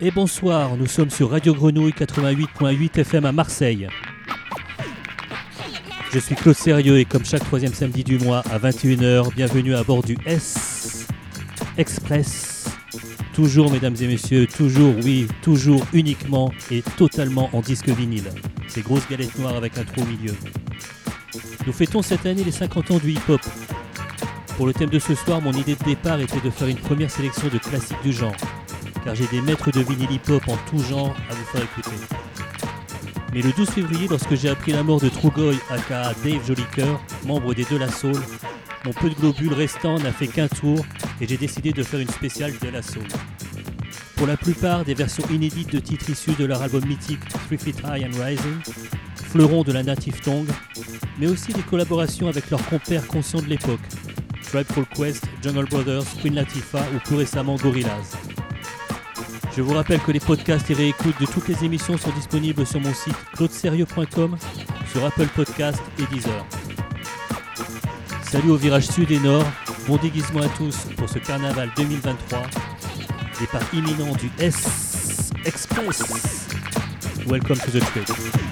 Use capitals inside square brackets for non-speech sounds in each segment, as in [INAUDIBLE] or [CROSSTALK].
et bonsoir, nous sommes sur Radio Grenouille 88.8 FM à Marseille. Je suis Claude Sérieux et comme chaque troisième samedi du mois à 21h, bienvenue à bord du S Express. Toujours, mesdames et messieurs, toujours, oui, toujours, uniquement et totalement en disque vinyle. Ces grosses galettes noires avec un trou au milieu. Nous fêtons cette année les 50 ans du hip-hop. Pour le thème de ce soir, mon idée de départ était de faire une première sélection de classiques du genre, car j'ai des maîtres de vinyle hip-hop en tout genre à vous faire écouter. Mais le 12 février, lorsque j'ai appris la mort de Trugoy, aka Dave Jolicoeur, membre des De La Soul, mon peu de globules restant n'a fait qu'un tour et j'ai décidé de faire une spéciale De La Soul. Pour la plupart, des versions inédites de titres issus de leur album mythique Three Feet High and Rising, fleuron de la native tongue, mais aussi des collaborations avec leurs compères conscients de l'époque, Tribe Called Quest, Jungle Brothers, Queen Latifah ou plus récemment Gorillaz. Je vous rappelle que les podcasts et réécoutes de toutes les émissions sont disponibles sur mon site claudeserieux.com, sur Apple Podcasts et Deezer. Salut au virage sud et nord, bon déguisement à tous pour ce carnaval 2023, départ imminent du S Express. Welcome to the trip.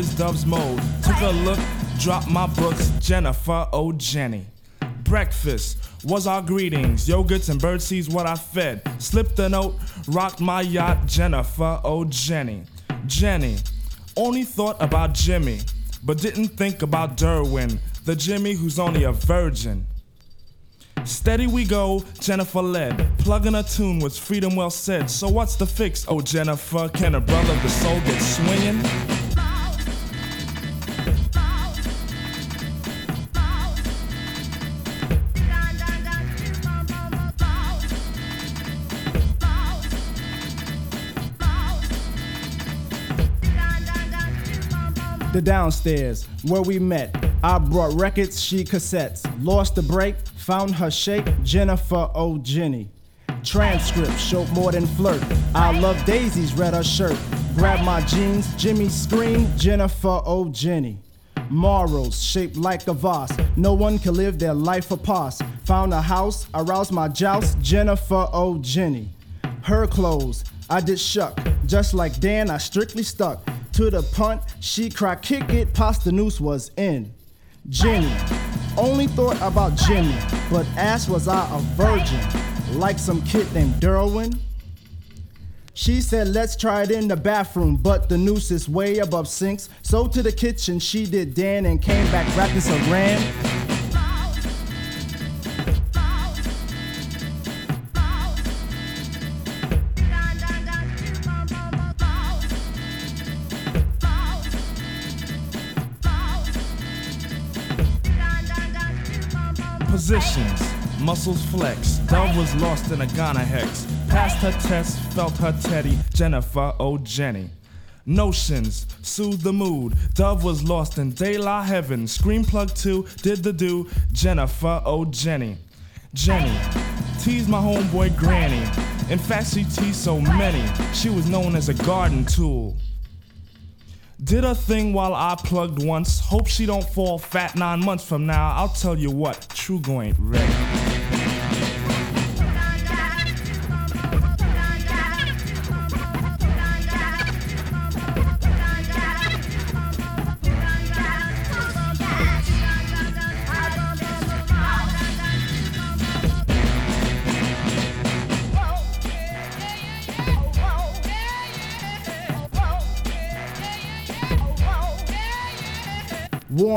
Is dove's mode. Took a look, dropped my books. Jennifer, oh Jenny. Breakfast was our greetings. Yogurts and birdseeds what I fed. Slipped a note, rocked my yacht. Jennifer, oh Jenny. Jenny only thought about Jimmy, but didn't think about Derwin, the Jimmy who's only a virgin. Steady we go, Jennifer led. Plugging a tune was freedom well said. So what's the fix, oh Jennifer? Can a brother the soul get swinging? The downstairs, where we met. I brought records, she cassettes. Lost the break, found her shape, Jennifer O. Jenny. Transcript showed more than flirt. I love daisies, read her shirt. Grab my jeans, Jimmy screamed, Jennifer O. Jenny. Morals shaped like a vase. No one can live their life apart. Found a house, aroused my joust, Jennifer O. Jenny. Her clothes, I did shuck. Just like Dan, I strictly stuck To the punt, she cried, kick it, past the noose was in. Jenny, only thought about Jimmy, but ass was I a virgin, like some kid named Derwin. She said, let's try it in the bathroom, but the noose is way above sinks. So to the kitchen she did Dan and came back rapping saran. Positions, muscles flex. Dove was lost in a Ghana hex. Passed her test, felt her teddy. Jennifer, oh Jenny. Notions, soothe the mood. Dove was lost in De La Heaven. Screen plug 2, did the do. Jennifer, oh Jenny. Jenny, teased my homeboy Granny. In fact, she teased so many. She was known as a garden tool. Did a thing while I plugged once. Hope she don't fall fat nine months from now. I'll tell you what, Trugoy ain't ready.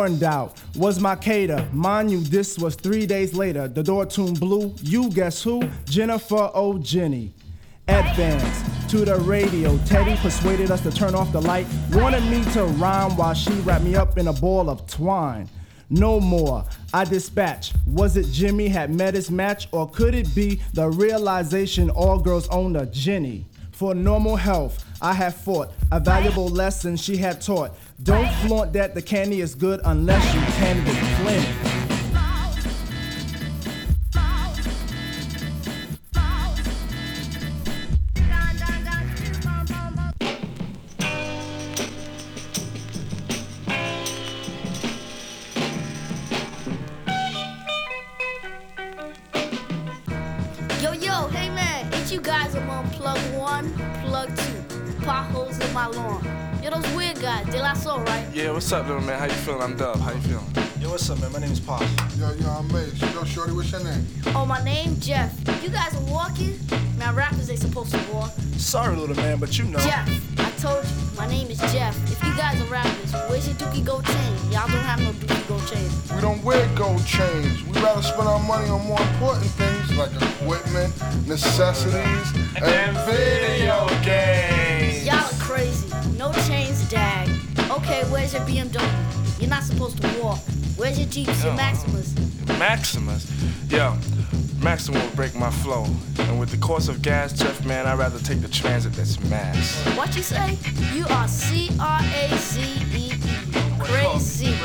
Warned out was my cater. Mind you, this was three days later. The door tune blew. You guess who? Jennifer O'Jenny. Jenny. Advance to the radio. Teddy persuaded us to turn off the light. Wanted me to rhyme while she wrapped me up in a ball of twine. No more. I dispatch. Was it Jimmy had met his match, or could it be the realization all girls own a Jenny? For normal health, I have fought a valuable lesson she had taught. Don't flaunt that the candy is good unless you can with plenty. I'm Dub. How you feeling? Yo, what's up, man? My name is Pop. Yo, yo, I'm Mace. Yo, Shorty, what's your name? Oh, my name, Jeff. You guys are walking? Man, rappers ain't supposed to walk. Sorry, little man, but you know. Jeff, I told you, my name is Jeff. If you guys are rappers, where's your Dookie Gold chain? Y'all don't have no Dookie Gold chain. We don't wear gold chains. We rather spend our money on more important things like equipment, necessities, and video games. Okay, where's your BMW? You're not supposed to walk. Where's your Jeeps, your Maximas? Maximas. Yo, Maximas will break my flow. And with the cost of gas, Jeff, man, I'd rather take the transit that's mass. What you say? You are C R A Z E E. Crazy.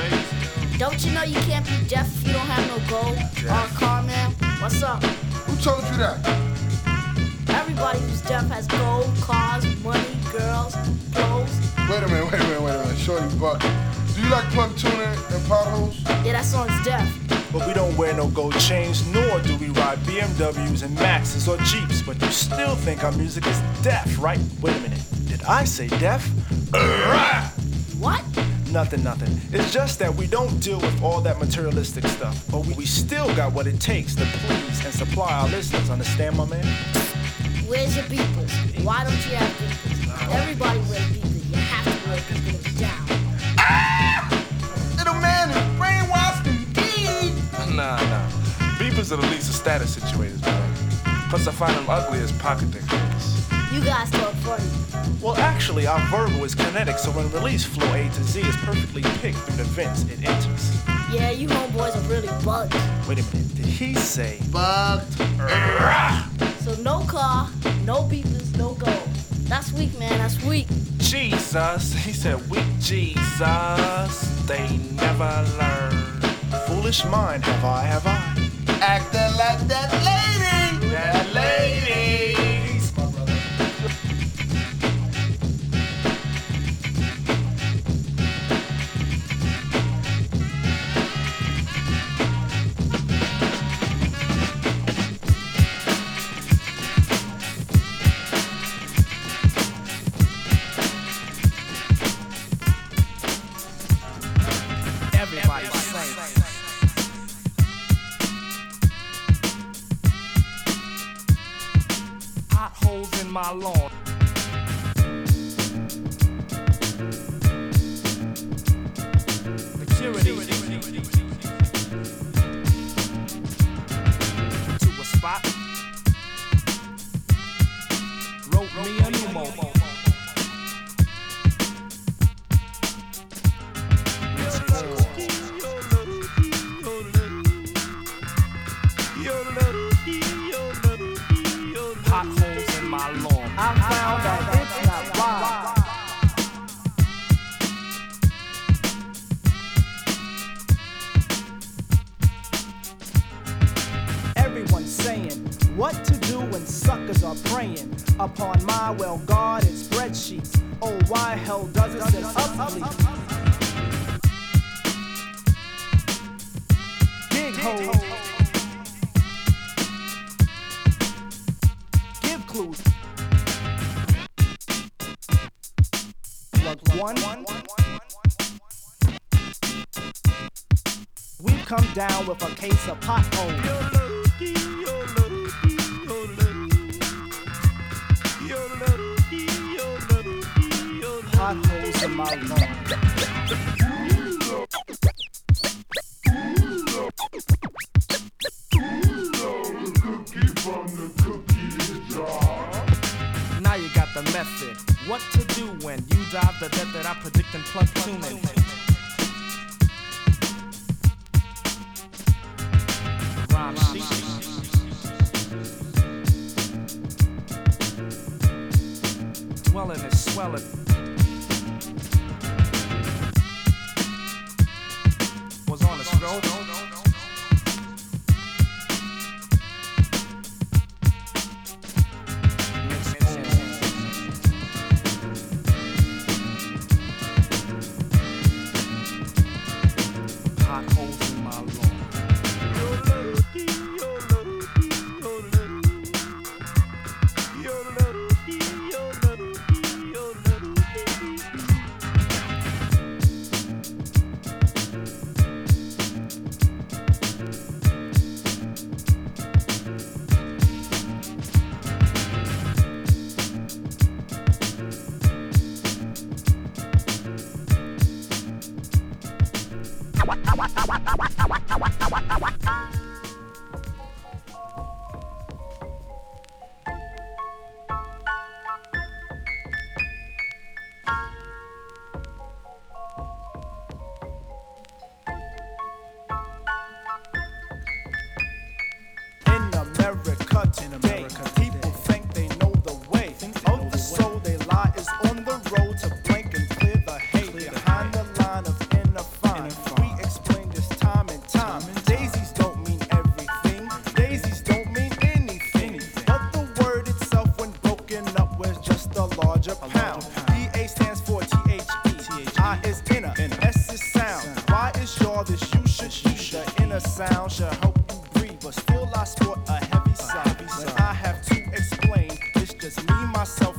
Don't you know you can't be deaf if you don't have no gold or a car, man? What's up? Who told you that? Everybody who's deaf has gold, cars, money, girls, clothes. Wait a minute, wait a minute, wait a minute. Shorty, but do you like plug tuning and potholes? Yeah, that song's deaf. But we don't wear no gold chains, nor do we ride BMWs and Maxes or Jeeps. But you still think our music is deaf, right? Wait a minute. Did I say deaf? [LAUGHS] What? Nothing, nothing. It's just that we don't deal with all that materialistic stuff. But we, we still got what it takes to please and supply our listeners. Understand, my man? Where's your beepers? Why don't you have beepers? Everybody wears beepers. Beepers are the least of status situators, man. Plus, I find them ugly as pocket dictators. You guys talk funny. Well, actually, our verbal is kinetic, so when released, flow A to Z is perfectly picked through the vents it enters. Yeah, you homeboys are really bugged. Wait a minute. Did he say Bugged. So no car, no beepers, no gold. That's weak, man. That's weak. Jesus, he said, weak Jesus. They never learn. foolish mind have I, have I? Acting like that lady. law down with a case of potholes. Potholes in my lawn. Now you got the method. What to do when you dive the death that I predict and plug tuning. Welles. Was on a stroll. myself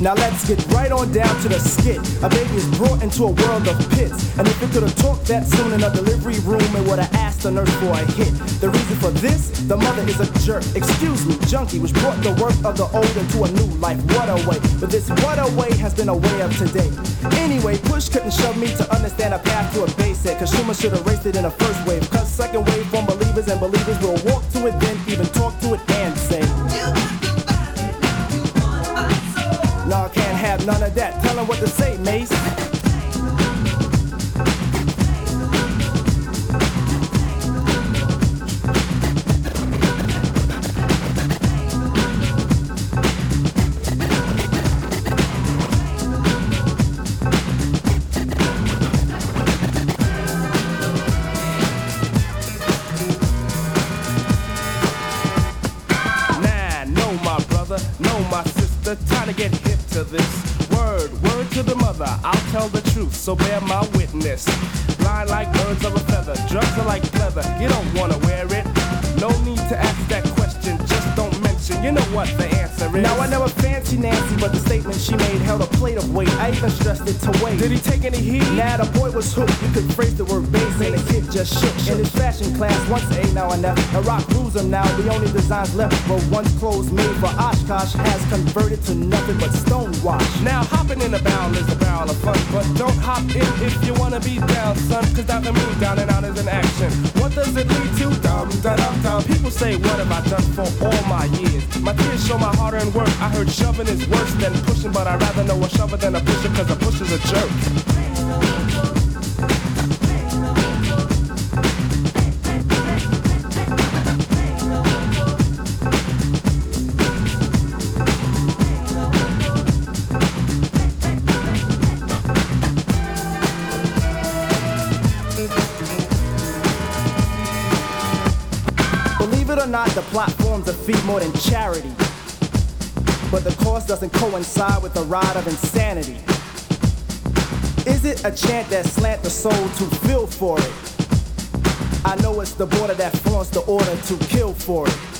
Now let's get right on down to the skit. A baby is brought into a world of pits. And if it could have talked that soon in a delivery room, it would have asked the nurse for a hit. The reason for this, the mother is a jerk. Excuse me, junkie, which brought the worth of the old into a new life. What a way. But this what a way has been a way of today. Anyway, push couldn't shove me to understand a path to a basic. Consumer should have raced it in a first wave. Cause second wave from believers and believers will walk to it then even talk to it and say. None of that. Tell him what to say, Mace. So bear my witness. Blind like birds of a feather, drugs are like leather. You don't wanna wear it. No need to ask that question, just don't mention. You know what the answer is. Now I never fancy Nancy, but the statement she made held a plate of weight. I even stressed it to wait. Did he take any heat? Nah, the boy was hooked. You could phrase the word bass, and the kid just shook. In his fashion class, once a now and then, the rock rules him now. The only designs left were once clothes made for Oshkosh has converted to nothing but stonewash. Now hopping in a barrel is a barrel of fun, but don't hop in if you wanna be down, son. Cause the moon, down and out is an action. What does it lead to? Dum da dum dum. People say, what have I done for all my years? My tears show my hard-earned work. I heard shoving is worse than pushing, but I'd rather know a shover than a pusher, cause a pusher's a jerk. The platform's a fee more than charity. But the cost doesn't coincide with the ride of insanity. Is it a chant that slant the soul to feel for it? I know it's the border that flaunts the order to kill for it.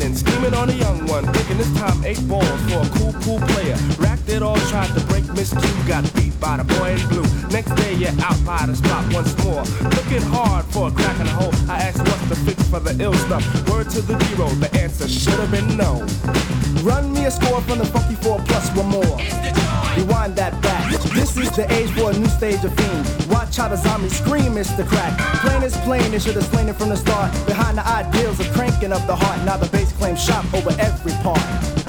Standing, scheming on a young one, thinking this time eight balls for a cool, cool player. Racked it all, tried to break Miss Q, got beat by the boy in blue. Next day, you're out by the spot once more. Looking hard for a crack in the hole. I asked what's the fix for the ill stuff. Word to the zero, the answer should have been no. Run me a score from the funky four plus one more. Rewind that back. This is the age for a new stage of fiend. Watch how the zombies scream, Mr. Crack. Plain is plain, they should have slain it from the start. Behind the ideals of cranking up the heart. Now the bass claims shop over every part.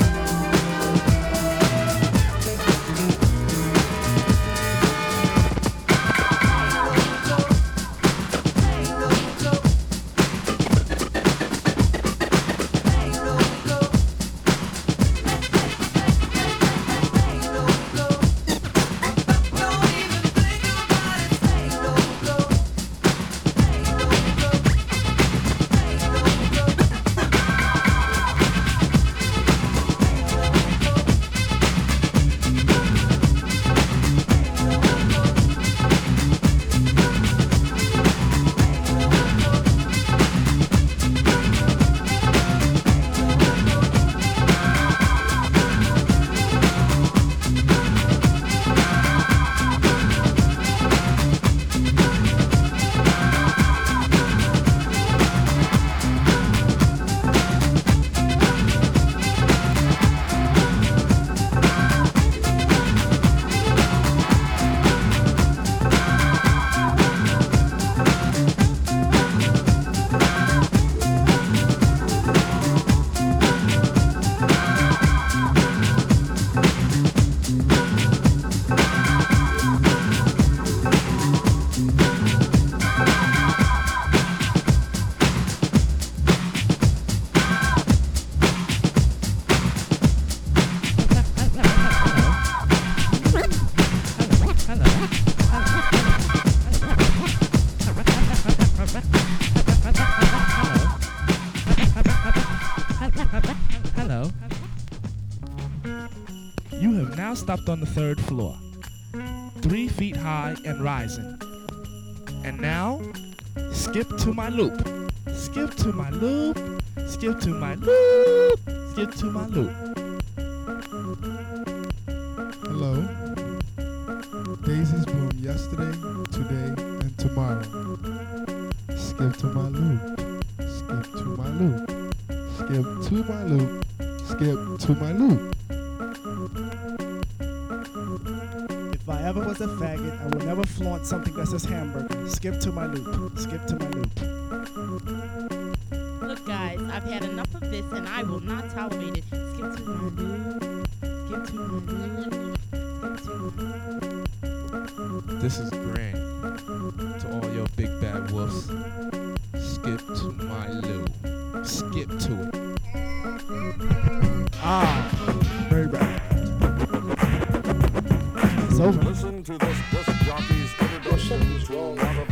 Third floor, three feet high and rising. And now, skip to my loop. Skip to my loop. Skip to my loop. Skip to my loop. Skip to my loop. Skip to my loop. Look, guys, I've had enough of this and I will not tolerate it. Skip to my loop. This is Grant. To all your big bad wolves, skip to my loop. Skip to it. Ah, very bad. It's over. Listen to this disc jockey's introduction to Waterbody's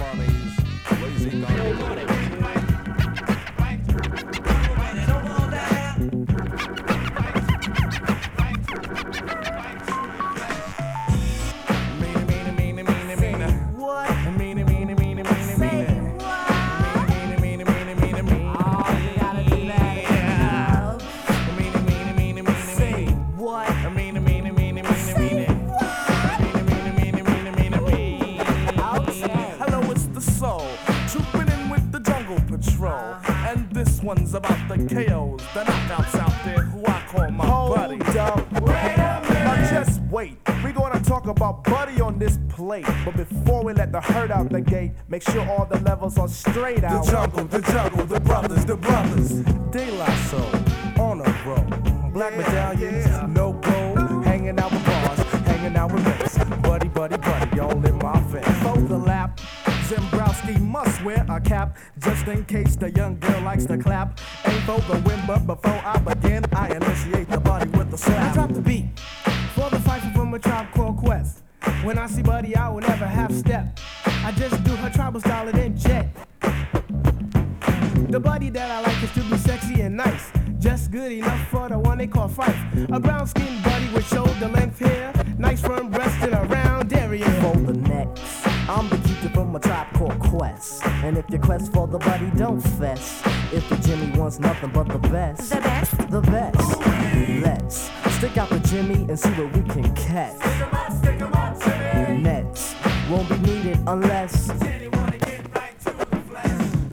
one's about the KOs, the knockouts out there who I call my Hold buddy. up. Now just wait. We gonna talk about Buddy on this plate. But before we let the herd out the gate, make sure all the levels are straight out. The jungle, the jungle, the brothers, the brothers. De La Soul, on a roll. Black medallions, no a cap just in case the young girl likes to clap. Ain't for the win, but before I begin, I initiate the body with the I drop the beat for the fight from a tribe called Quest. When I see Buddy, I will never half step. I just do her tribal style and then jet. The buddy that I like is to be sexy and nice. Just good enough for the one they call Phife. A brown skinned buddy with shoulder length hair. Nice firm breast and a called Quest. And if your quest for the body, don't fess. If the Jimmy wants nothing but the best, the best, the best. Let's stick out the Jimmy and see what we can catch. Nets won't be needed unless.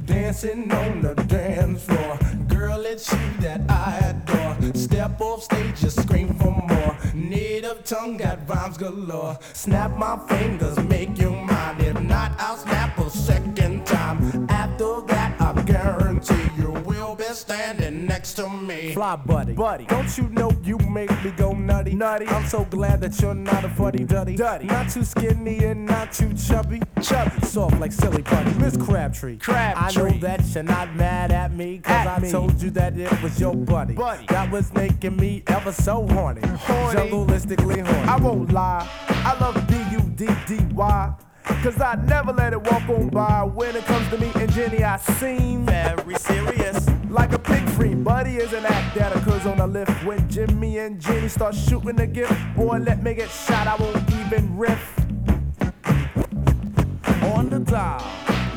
Dancing on the dance floor. Girl, it's you that I adore. Step off stage, just scream for more. Tongue got rhymes galore. Snap my fingers, make you mine. If not, I'll snap a second time. After that, I guarantee you will be standing next to me. Fly buddy, buddy. Don't you know you make me go nutty, nutty? I'm so glad that you're not a fuddy duddy, duddy. Not too skinny and not too chubby, chubby. Soft like silly putty, Miss Crabtree. Crabtree. I know that you're not mad at me, cause At I me. told you that it was your buddy. Buddy. That was making me ever so horny. Horny. Jungleistically horny. I won't lie, I love B-U-D-D-Y. Cause I never let it walk on by. When it comes to me and Jenny, I seem very serious. Like a pig free, buddy is an act that occurs on the lift. When Jimmy and Jenny start shooting the gift, boy, let me get shot, I won't even riff. On the dial,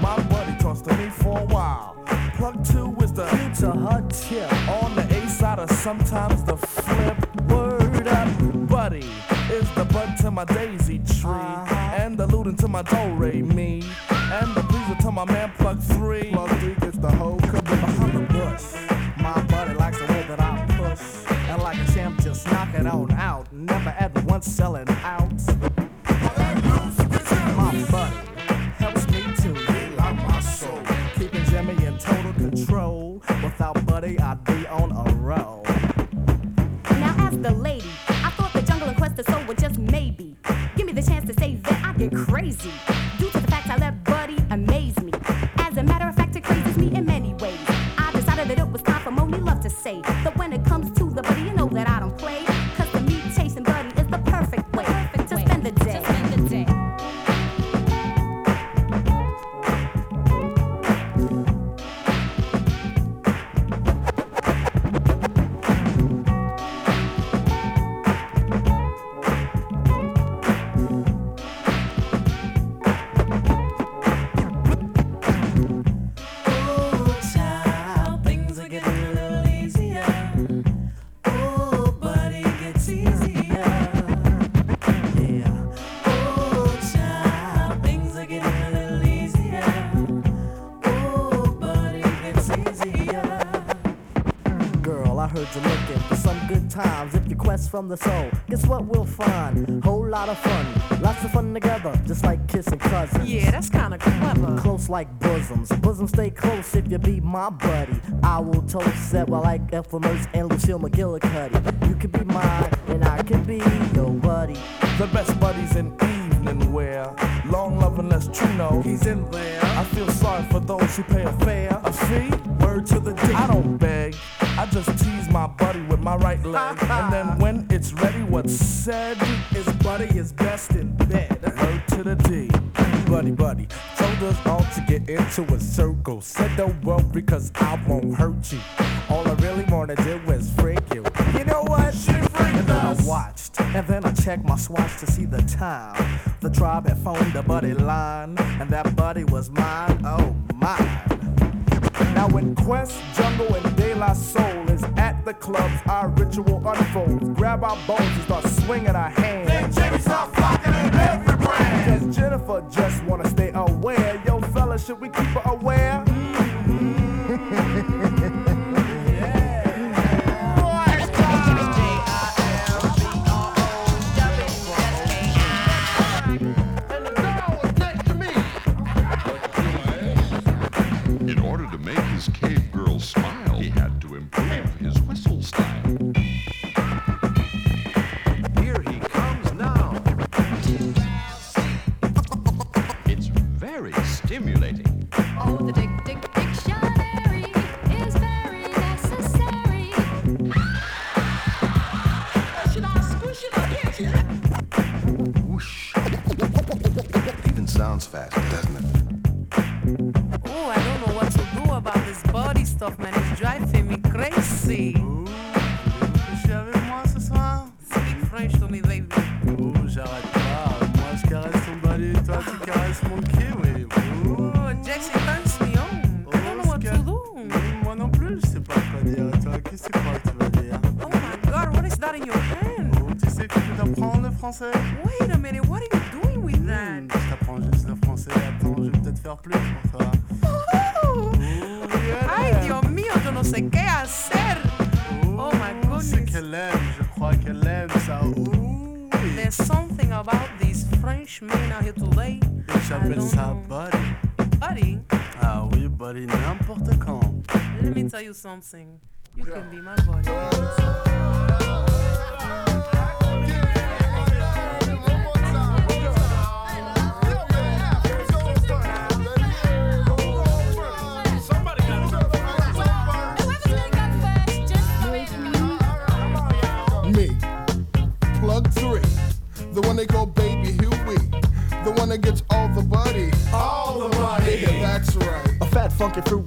my buddy talks to me for a while. Plug two is the To her tip. on the A side or sometimes the flip. Word up, buddy is the bud to my daisy tree, and the lute to my do re me. and the pleaser to my man plug three. Plug three gets the whole caboose. Behind the bush, My buddy likes the way that I push. And like a champ, just knock it on out. Never ever once selling out. Get crazy. From the soul, guess what we'll find? Whole lot of fun, lots of fun together, just like kissing cousins. Yeah, that's kinda clever. Close like bosoms, bosoms stay close if you be my buddy. I will toast that while like Ethel and Lucille McGillicuddy. You can be mine, and I can be your buddy. The best buddies in evening wear. Long love and less true know. He's in there. I feel sorry for those who pay a fare. Uh, a fee? Word to the D. I don't beg. My right leg. [LAUGHS] and then when it's ready, what's said is buddy is best in bed. Word to the D. Buddy, buddy, told us all to get into a circle. Said don't worry, cause I won't hurt you. All I really wanna do is freak you. You know what? She freaked And then I watched, and then I checked my swatch to see the time. The tribe had phoned a buddy line, and that buddy was mine. Oh, mine. Now in Quest, Jungle, and De La Soul is at the clubs, our ritual unfolds. Grab our bones and start swinging our hands. Then Jimmy start flocking in every brand. Cause Jennifer just wanna stay aware. Yo, fella, should we keep her aware? In let me you something. You can be my buddy. Me, plug three, the one they call Baby Huey, the one that gets all the buddy. All the buddy. Yeah, that's right. A fat funky fruit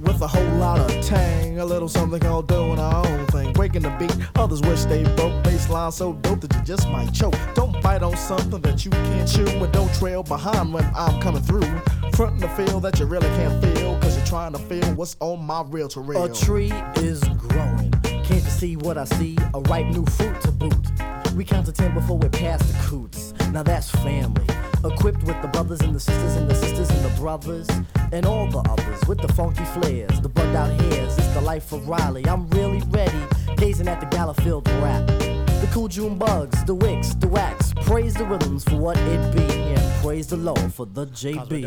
little something called doing our own thing. Breaking the beat, others wish they broke. Baseline so dope that you just might choke. Don't bite on something that you can't chew. And don't trail behind when I'm coming through. Frontin' the feel that you really can't feel. Cause you're trying to feel what's on my real to real. A tree is growing. Can't you see what I see? A ripe new fruit to boot. We count to ten before we pass the coots. Now that's family. Equipped with the brothers and the sisters and the sisters and the brothers. And all the others with the funky flares, the bugged out hairs. It's the life of Riley. I'm really ready. Gazing at the gala filled rap. The cool June bugs, the wicks, the wax. Praise the rhythms for what it be. And praise the Lord for the JBs.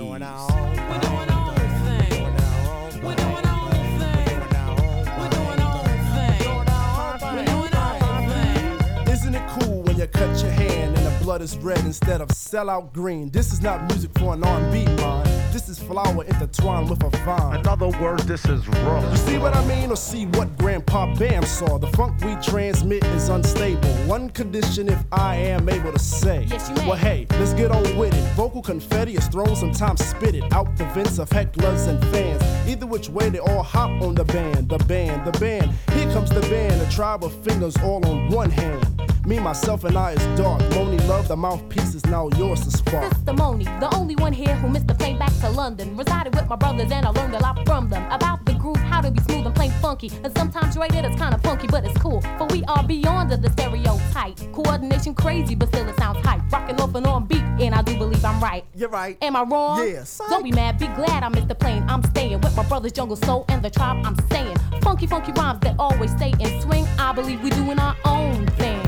Isn't it cool when you cut your hand and the blood is red instead of sellout green? This is not music for an R&B mind. This is flower intertwined with a vine. In other words, this is raw. You see what I mean, or see what Grandpa Bam saw? The funk we transmit is unstable. One condition, if I am able to say. Yes, you may. Well, hey, let's get on with it. Vocal confetti is thrown, sometimes spit it out the vents of hecklers and fans. Either which way, they all hop on the band, the band, the band. Here comes the band, a tribe of fingers all on one hand. Me, myself, and I is dark. Monie Love, the mouthpiece is now yours to spark. Sister Monie, the only one here who missed the plane back to London. Resided with my brothers and I learned a lot from them about the groove, how to be smooth and plain funky. And sometimes rated it's kinda funky, but it's cool. For we are beyond the stereotype. Coordination crazy, but still it sounds hype. Rocking off and on beat, and I do believe I'm right. You're right. Am I wrong? Yes. Don't be mad, be glad I missed the plane. I'm staying with my brothers Jungle Soul and the tribe I'm saying. Funky, funky rhymes that always stay in swing. I believe we're doing our own thing.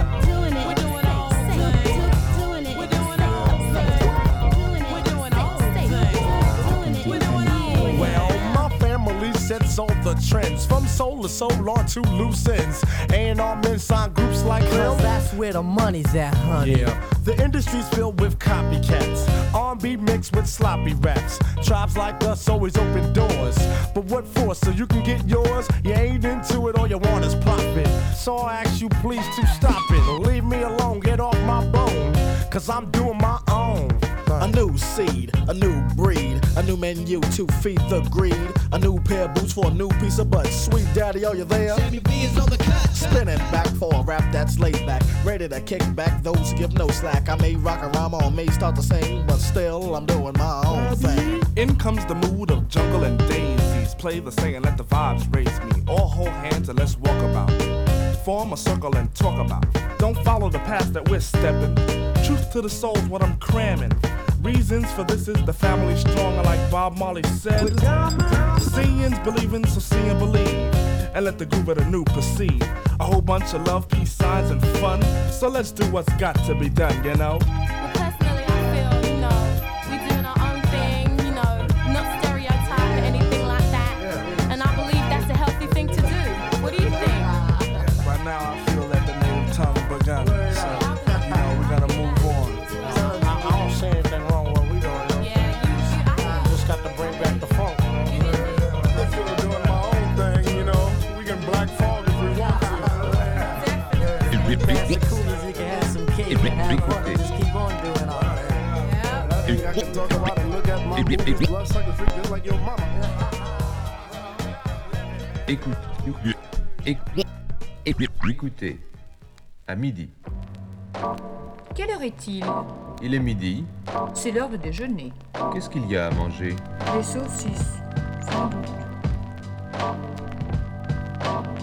Sets all the trends from soul to soul on to loose ends. A&R men sign groups like him. that's where the money's at, honey. Yeah, the industry's filled with copycats. R&B mixed with sloppy raps. Tribes like us always open doors. But what for? So you can get yours? You ain't into it, all you want is profit. So I ask you please to stop it. Leave me alone, get off my bone. Cause I'm doing my own. A new seed, a new breed, a new menu to feed the greed. A new pair of boots for a new piece of butt. Sweet daddy, are you there? Sammy B is on the cut. Spinning back for a rap that's laid back. Ready to kick back those who give no slack. I may rock a rhyme or may start to sing, but still I'm doing my own thing. In comes the mood of jungle and daisies. Play the saying, let the vibes raise me. All hold hands and let's walk about. Form a circle and talk about. Don't follow the path that we're stepping. Truth to the soul's what I'm cramming. Reasons for this is the family strong, like Bob Marley said. Seeing's believing, so see and believe. And let the groove of the new proceed. A whole bunch of love, peace signs, and fun. So let's do what's got to be done, you know? Écoutez, à midi. Quelle heure est-il? Il est midi. C'est l'heure de déjeuner. Qu'est-ce qu'il y a à manger? Des saucisses, sans doute.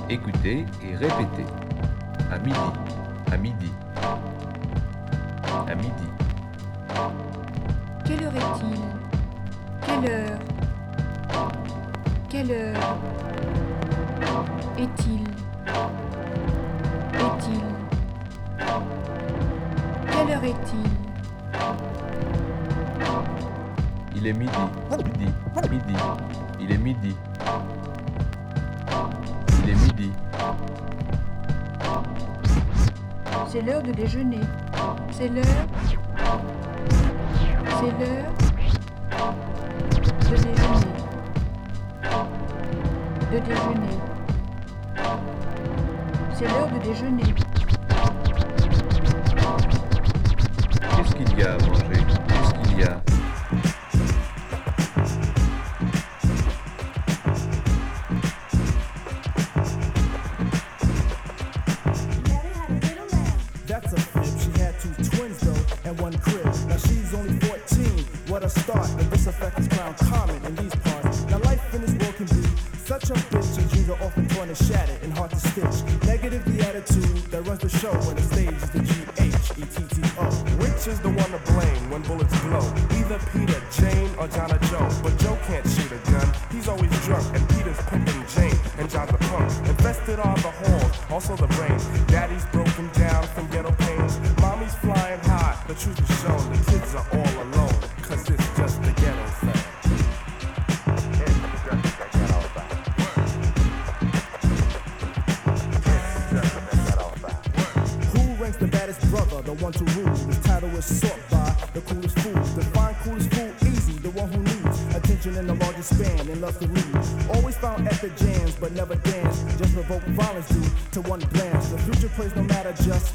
Écoutez et répétez. À midi. À midi. À midi. Quelle heure est-il? Quelle heure? Quelle heure? Est-il? Est-il? Quelle heure est-il? Il est midi. Midi. Midi. Il est midi. C'est l'heure de déjeuner. C'est l'heure. C'est l'heure de déjeuner. De déjeuner. C'est l'heure de déjeuner. Show span and loves to lead. Always found epic jams, but never dance. Just provoke violence due to one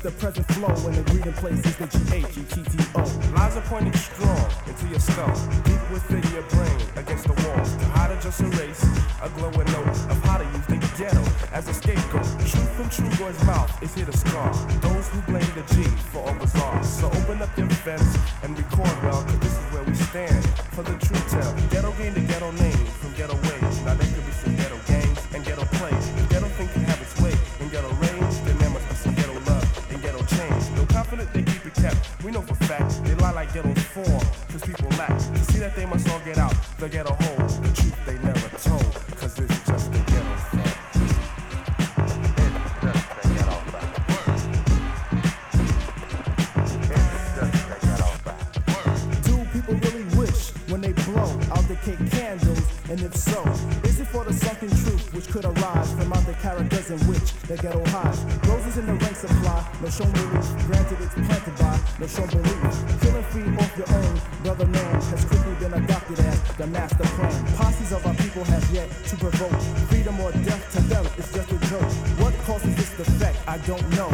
the present flow, and the greeting place is the G H E T T O. Lines are pointing strong into your skull, deep within your brain, against the wall. How to just erase a glowing note of how to use the ghetto as a scapegoat. Truth from Trugoy's mouth is here to scar those who blame the G for all bizarre. So open up your fence and record well, cause this is where we stand for the true tell. Ghetto gain the ghetto name from ghetto ways. Now there could be some ghetto games and ghetto plays. They keep it kept, we know for fact they lie like ghetto form, cause people lack. To see that they must all get out the get a the in which the ghetto hides? Roses in the rank supply, no shown belief. Granted, it's planted by no shown belief. Killing free off your own, brother man, has quickly been adopted as the master plan. Posses of our people have yet to provoke freedom or death to them. It's just a joke. What causes this defect? I don't know.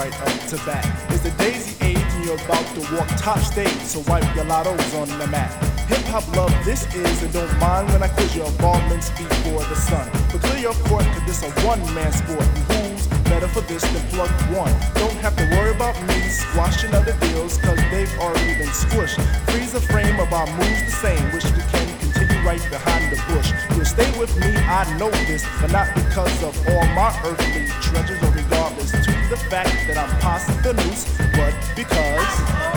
Right up to bat. It's the daisy age, and you're about to walk top stage, so wipe your lottos on the mat. Hip hop love, this is, and don't mind when I quiz your involvements before the sun. But clear your court, cause this a one man sport, and who's better for this than plug one? Don't have to worry about me squashing other deals, cause they've already been squished. Freeze the frame of our moves the same, wish we can continue right behind the bush. You'll stay with me, I know this, but not because of all my earthly treasures regardless to the fact that I'm past the noose, but because.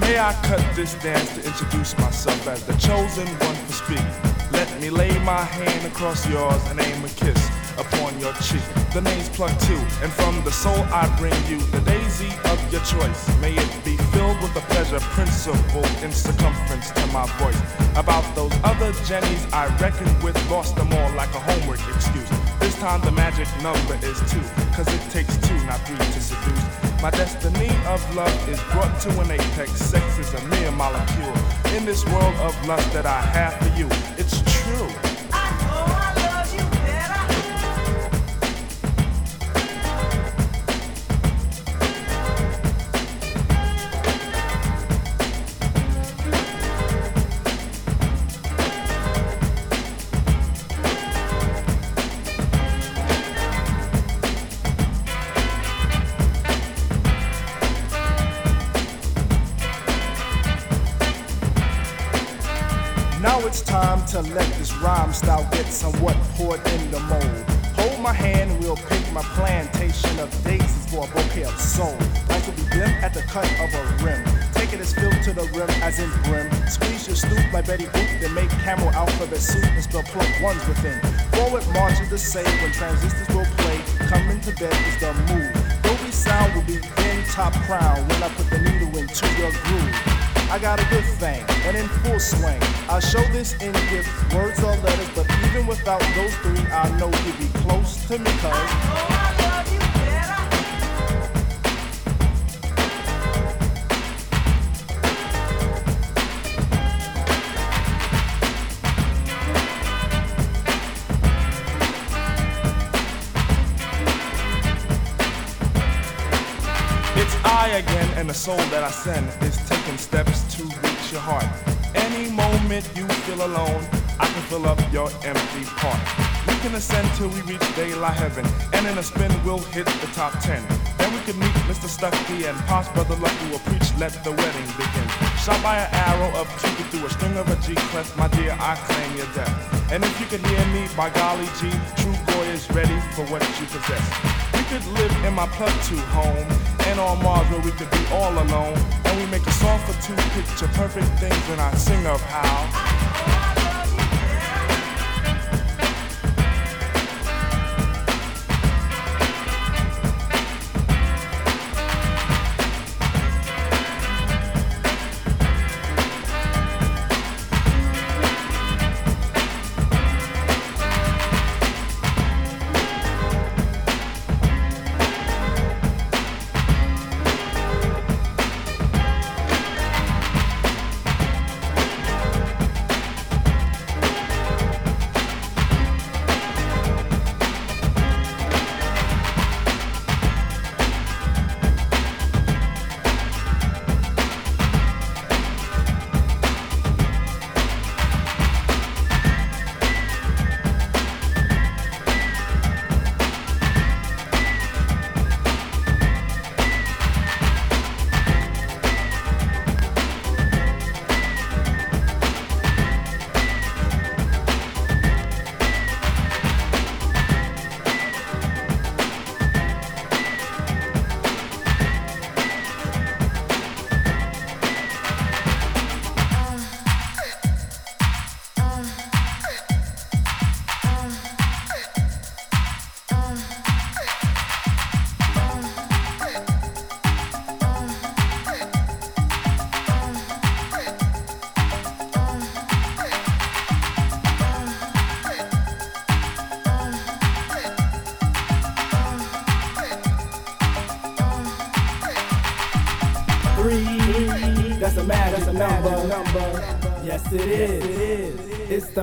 May I cut this dance to introduce myself as the chosen one for speaking? Let me lay my hand across yours and aim a kiss upon your cheek. The name's Plug Two, and from the soul I bring you the daisy of your choice. May it be filled with the pleasure principle in circumference to my voice. About those other Jennies I reckoned with, lost them all like a homework excuse. This time the magic number is two, cause it takes two, not three to seduce. My destiny of love is brought to an apex. Sex is a mere molecule. In this world of lust that I have for you, it's somewhat poured in the mold. Hold my hand, we'll pick my plantation of daisies for a bouquet of soul. Life will be dim at the cut of a rim. Take it as filled to the rim as in brim. Squeeze your stoop like Betty Boop, then make camel alphabet soup and spell plump ones within. Forward marches the same when transistors will play. Coming to bed is the move. Dolby sound will be in top crown when I put the needle into your groove. I got a good thing, and in full swing. I show this in gifts, words or letters, but even without those three, I know you'd be close to me, I again, and the soul that I send is taking steps to reach your heart. Any moment you feel alone, I can fill up your empty part. We can ascend till we reach daylight heaven, and in a spin we'll hit the top ten. Then we can meet Mr. Stucky and Pops Brother Lucky will preach, let the wedding begin. Shot by an arrow of Cupid through a string of a G clef, my dear, I claim your death. And if you can hear me, by golly G, true boy is ready for what you possess. Could live in my plug two home, and on Mars where we could be all alone. And we make a song for two picture perfect things, and I sing of how.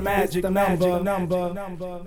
It's the magic number. number.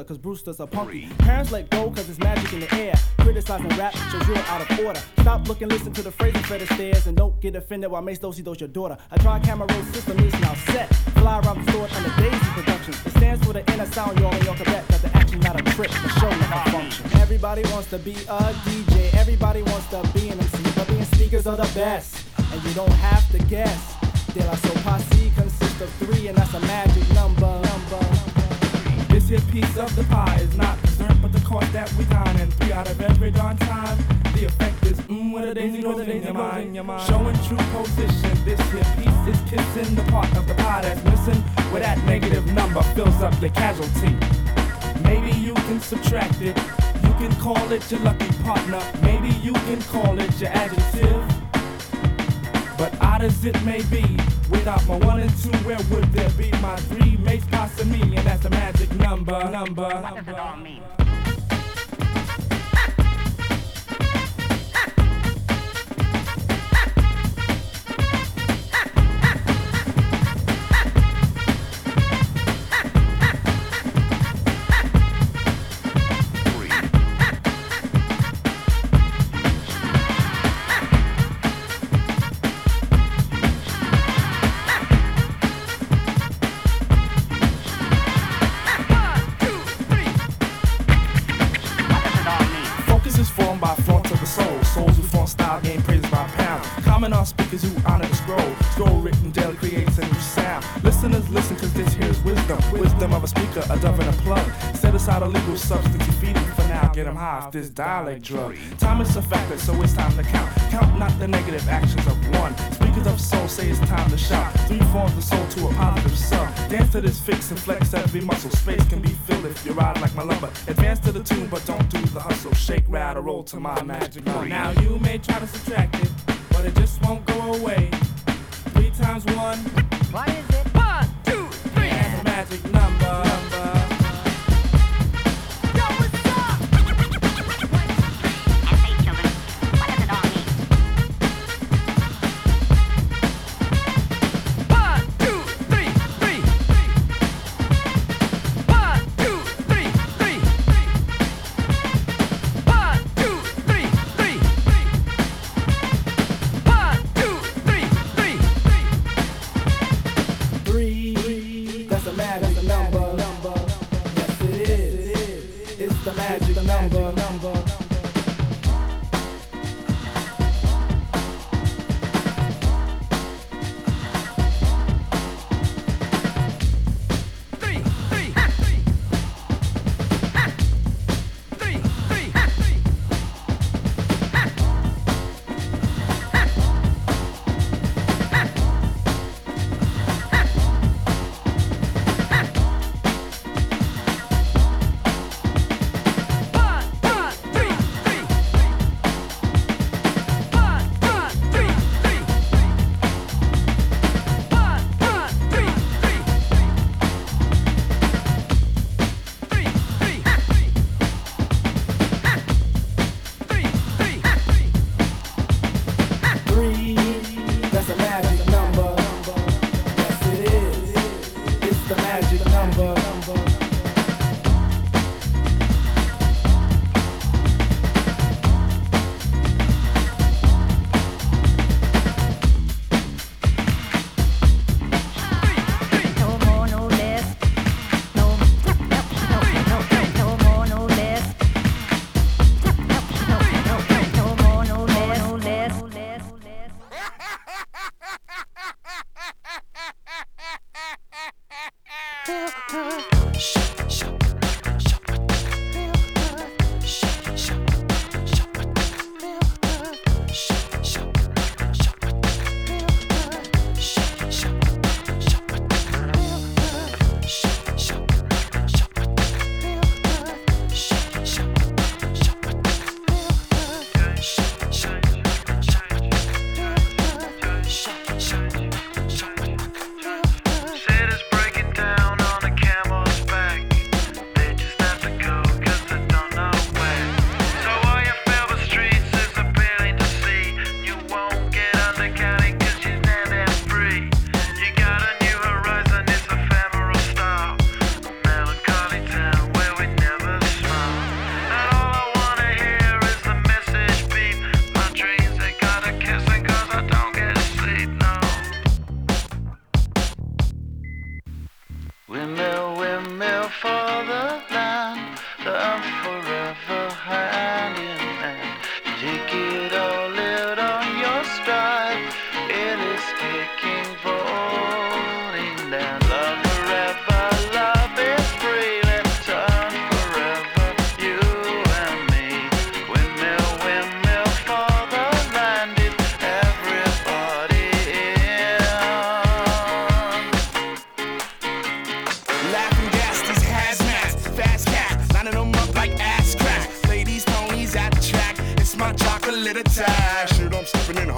Brewster, cause Brewster's a punky. Parents let go, cause it's magic in the air. Criticizing rap shows you're out of order. Stop looking, listen to the phrases for the stairs. And don't get offended while Mace Dosey does your daughter. A tri camera roll system is now set. Fly around the store under Daisy Productions. It stands for the inner sound, y'all in your Quebec. That the action, not a trip, the show, not a function. Everybody wants to be a DJ. Everybody wants to be an MC. But being speakers are the best. and you don't have to guess. De La Soul Posse consists of three, and that's a magic number. This piece of the pie is not dessert, but the course that we dine. And three out of every darn time, the effect is mmm, what a daisy goes in your mind. Showing true position, this here piece is kissing the part of the pie that's missing, where that negative number fills up your casualty. Maybe you can subtract it. You can call it your lucky partner. Maybe you can call it your adjective. But odd as it may be, without my one and two, where would there be my three mates passing me? And that's the magic number. Number. What high off this dialect drug. Time is a factor, so it's time to count. Count not the negative actions of one. Speakers of soul say it's time to shout. Three forms the soul to a positive sub. Dance to this fix and flex every muscle. Space can be filled if you ride like my lumber. Advance to the tune, but don't do the hustle. Shake, ride, or roll to my magic number. Now you may try to subtract it, but it just won't go away. Three times one. What is it? One, two, three. That's a magic number.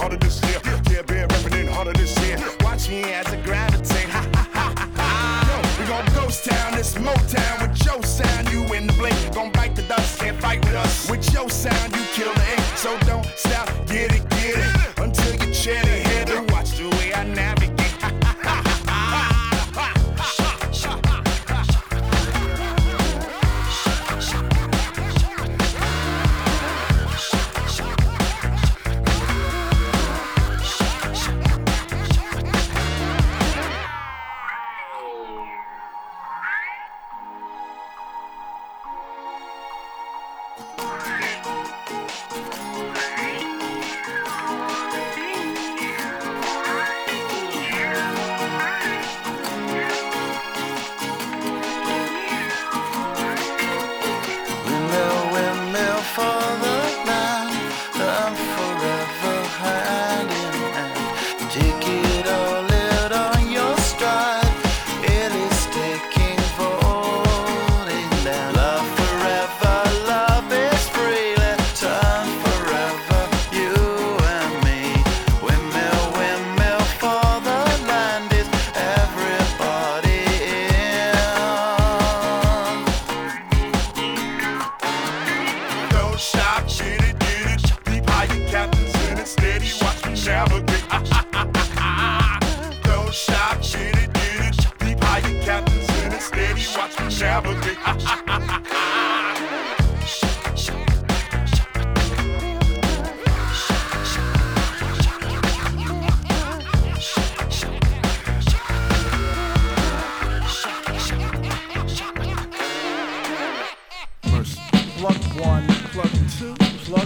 Harder this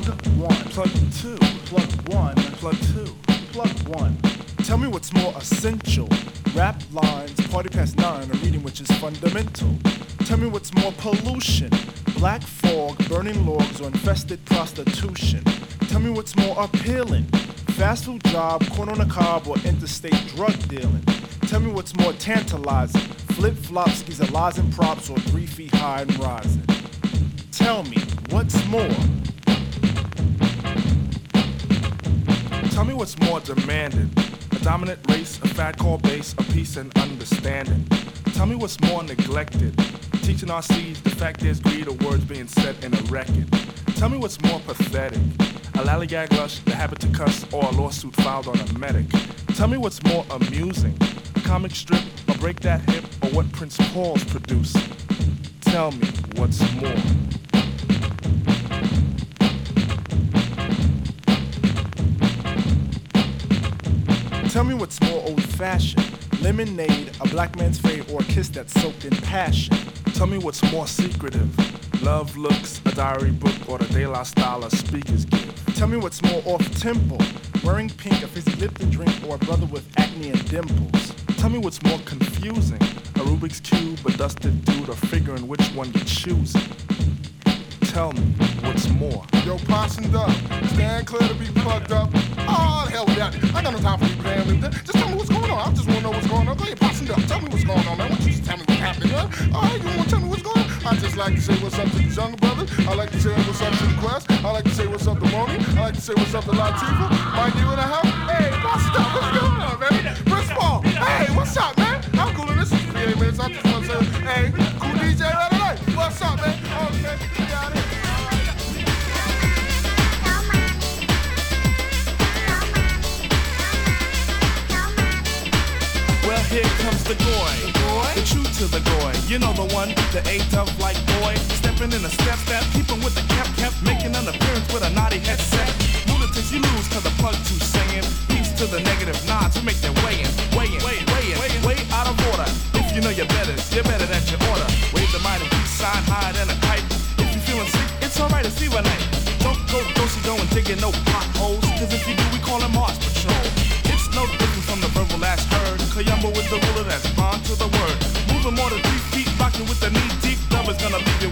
plug one, plug two, plug one, plug two, plug one. Tell me what's more essential. Rap lines, party past nine, a reading which is fundamental. Tell me what's more pollution. Black fog, burning logs, or infested prostitution. Tell me what's more appealing. Fast food job, corn on the cob, or interstate drug dealing. Tell me what's more tantalizing. Flip flops, skis, props, or three feet high and rising. Tell me, what's more? Tell me what's more demanded. A dominant race, a fat called base, a peace and understanding. Tell me what's more neglected. Teaching our seeds the fact there's greed or words being said in a record. Tell me what's more pathetic. A lallygag rush, the habit to cuss, or a lawsuit filed on a medic. Tell me what's more amusing. A comic strip, or break that hip, or what Prince Paul's producing. Tell me what's more. Tell me what's more old fashioned. Lemonade, a black man's fate, or a kiss that's soaked in passion. Tell me what's more secretive. Love looks, a diary book, or the De La style of speakers give. Tell me what's more off tempo. Wearing pink, a fizzy Lipton drink, or a brother with acne and dimples. Tell me what's more confusing. A Rubik's Cube, a dusted dude, or figuring which one you're choosing. Tell me what's more. Yo, Possum Duck, stand clear to be plugged up. Oh, hell with that. I got no time for you playing. Just tell me what's going on. I just want to know what's going on. Go ahead, Possum Duck, tell me what's going on, man. Why you just tell me what's happening? All right, you want to tell me what's going on? I just like to say what's up to the younger brothers. I like to say what's up to the Quest. I like to say what's up to Monie. I like to say what's up to Latifah. Mike, you in the house? Hey, Possum Duck, what's going on, man? Prince Paul, hey, what's up, man? I'm cool this is 3 minutes. I just want to say, hey, cool DJ right. What's up, man? Oh, okay, we the goy. The true to the goy. You know the one, the A tough like boy. Stepping in a step step, keeping with the cap cap, making an appearance with a naughty headset. Lunatics, you lose cause the plug two singing. Peace to the negative nods who make their way in, way in, way in, way out of order. If you know your betters, you're better than your order. Wave the mighty peace sign higher than a kite. If you're feeling sick, it's alright to see one night. Don't go dosey going digging no potholes. Moving more than three feet, rocking with the knee deep. Dub is gonna leave you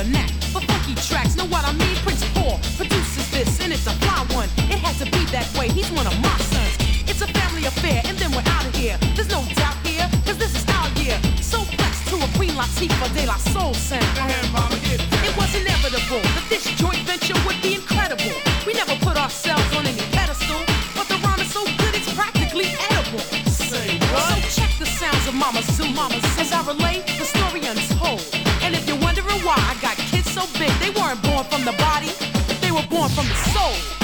a knack for funky tracks. Know what I mean? Prince Paul produces this, and it's a fly one. It had to be that way. He's one of my sons. It's a family affair, and then we're out of here. There's no doubt here, cause this is our year. So blessed to a Queen Latifah de la Soul sang. It was inevitable. from the body, they were born from the soul.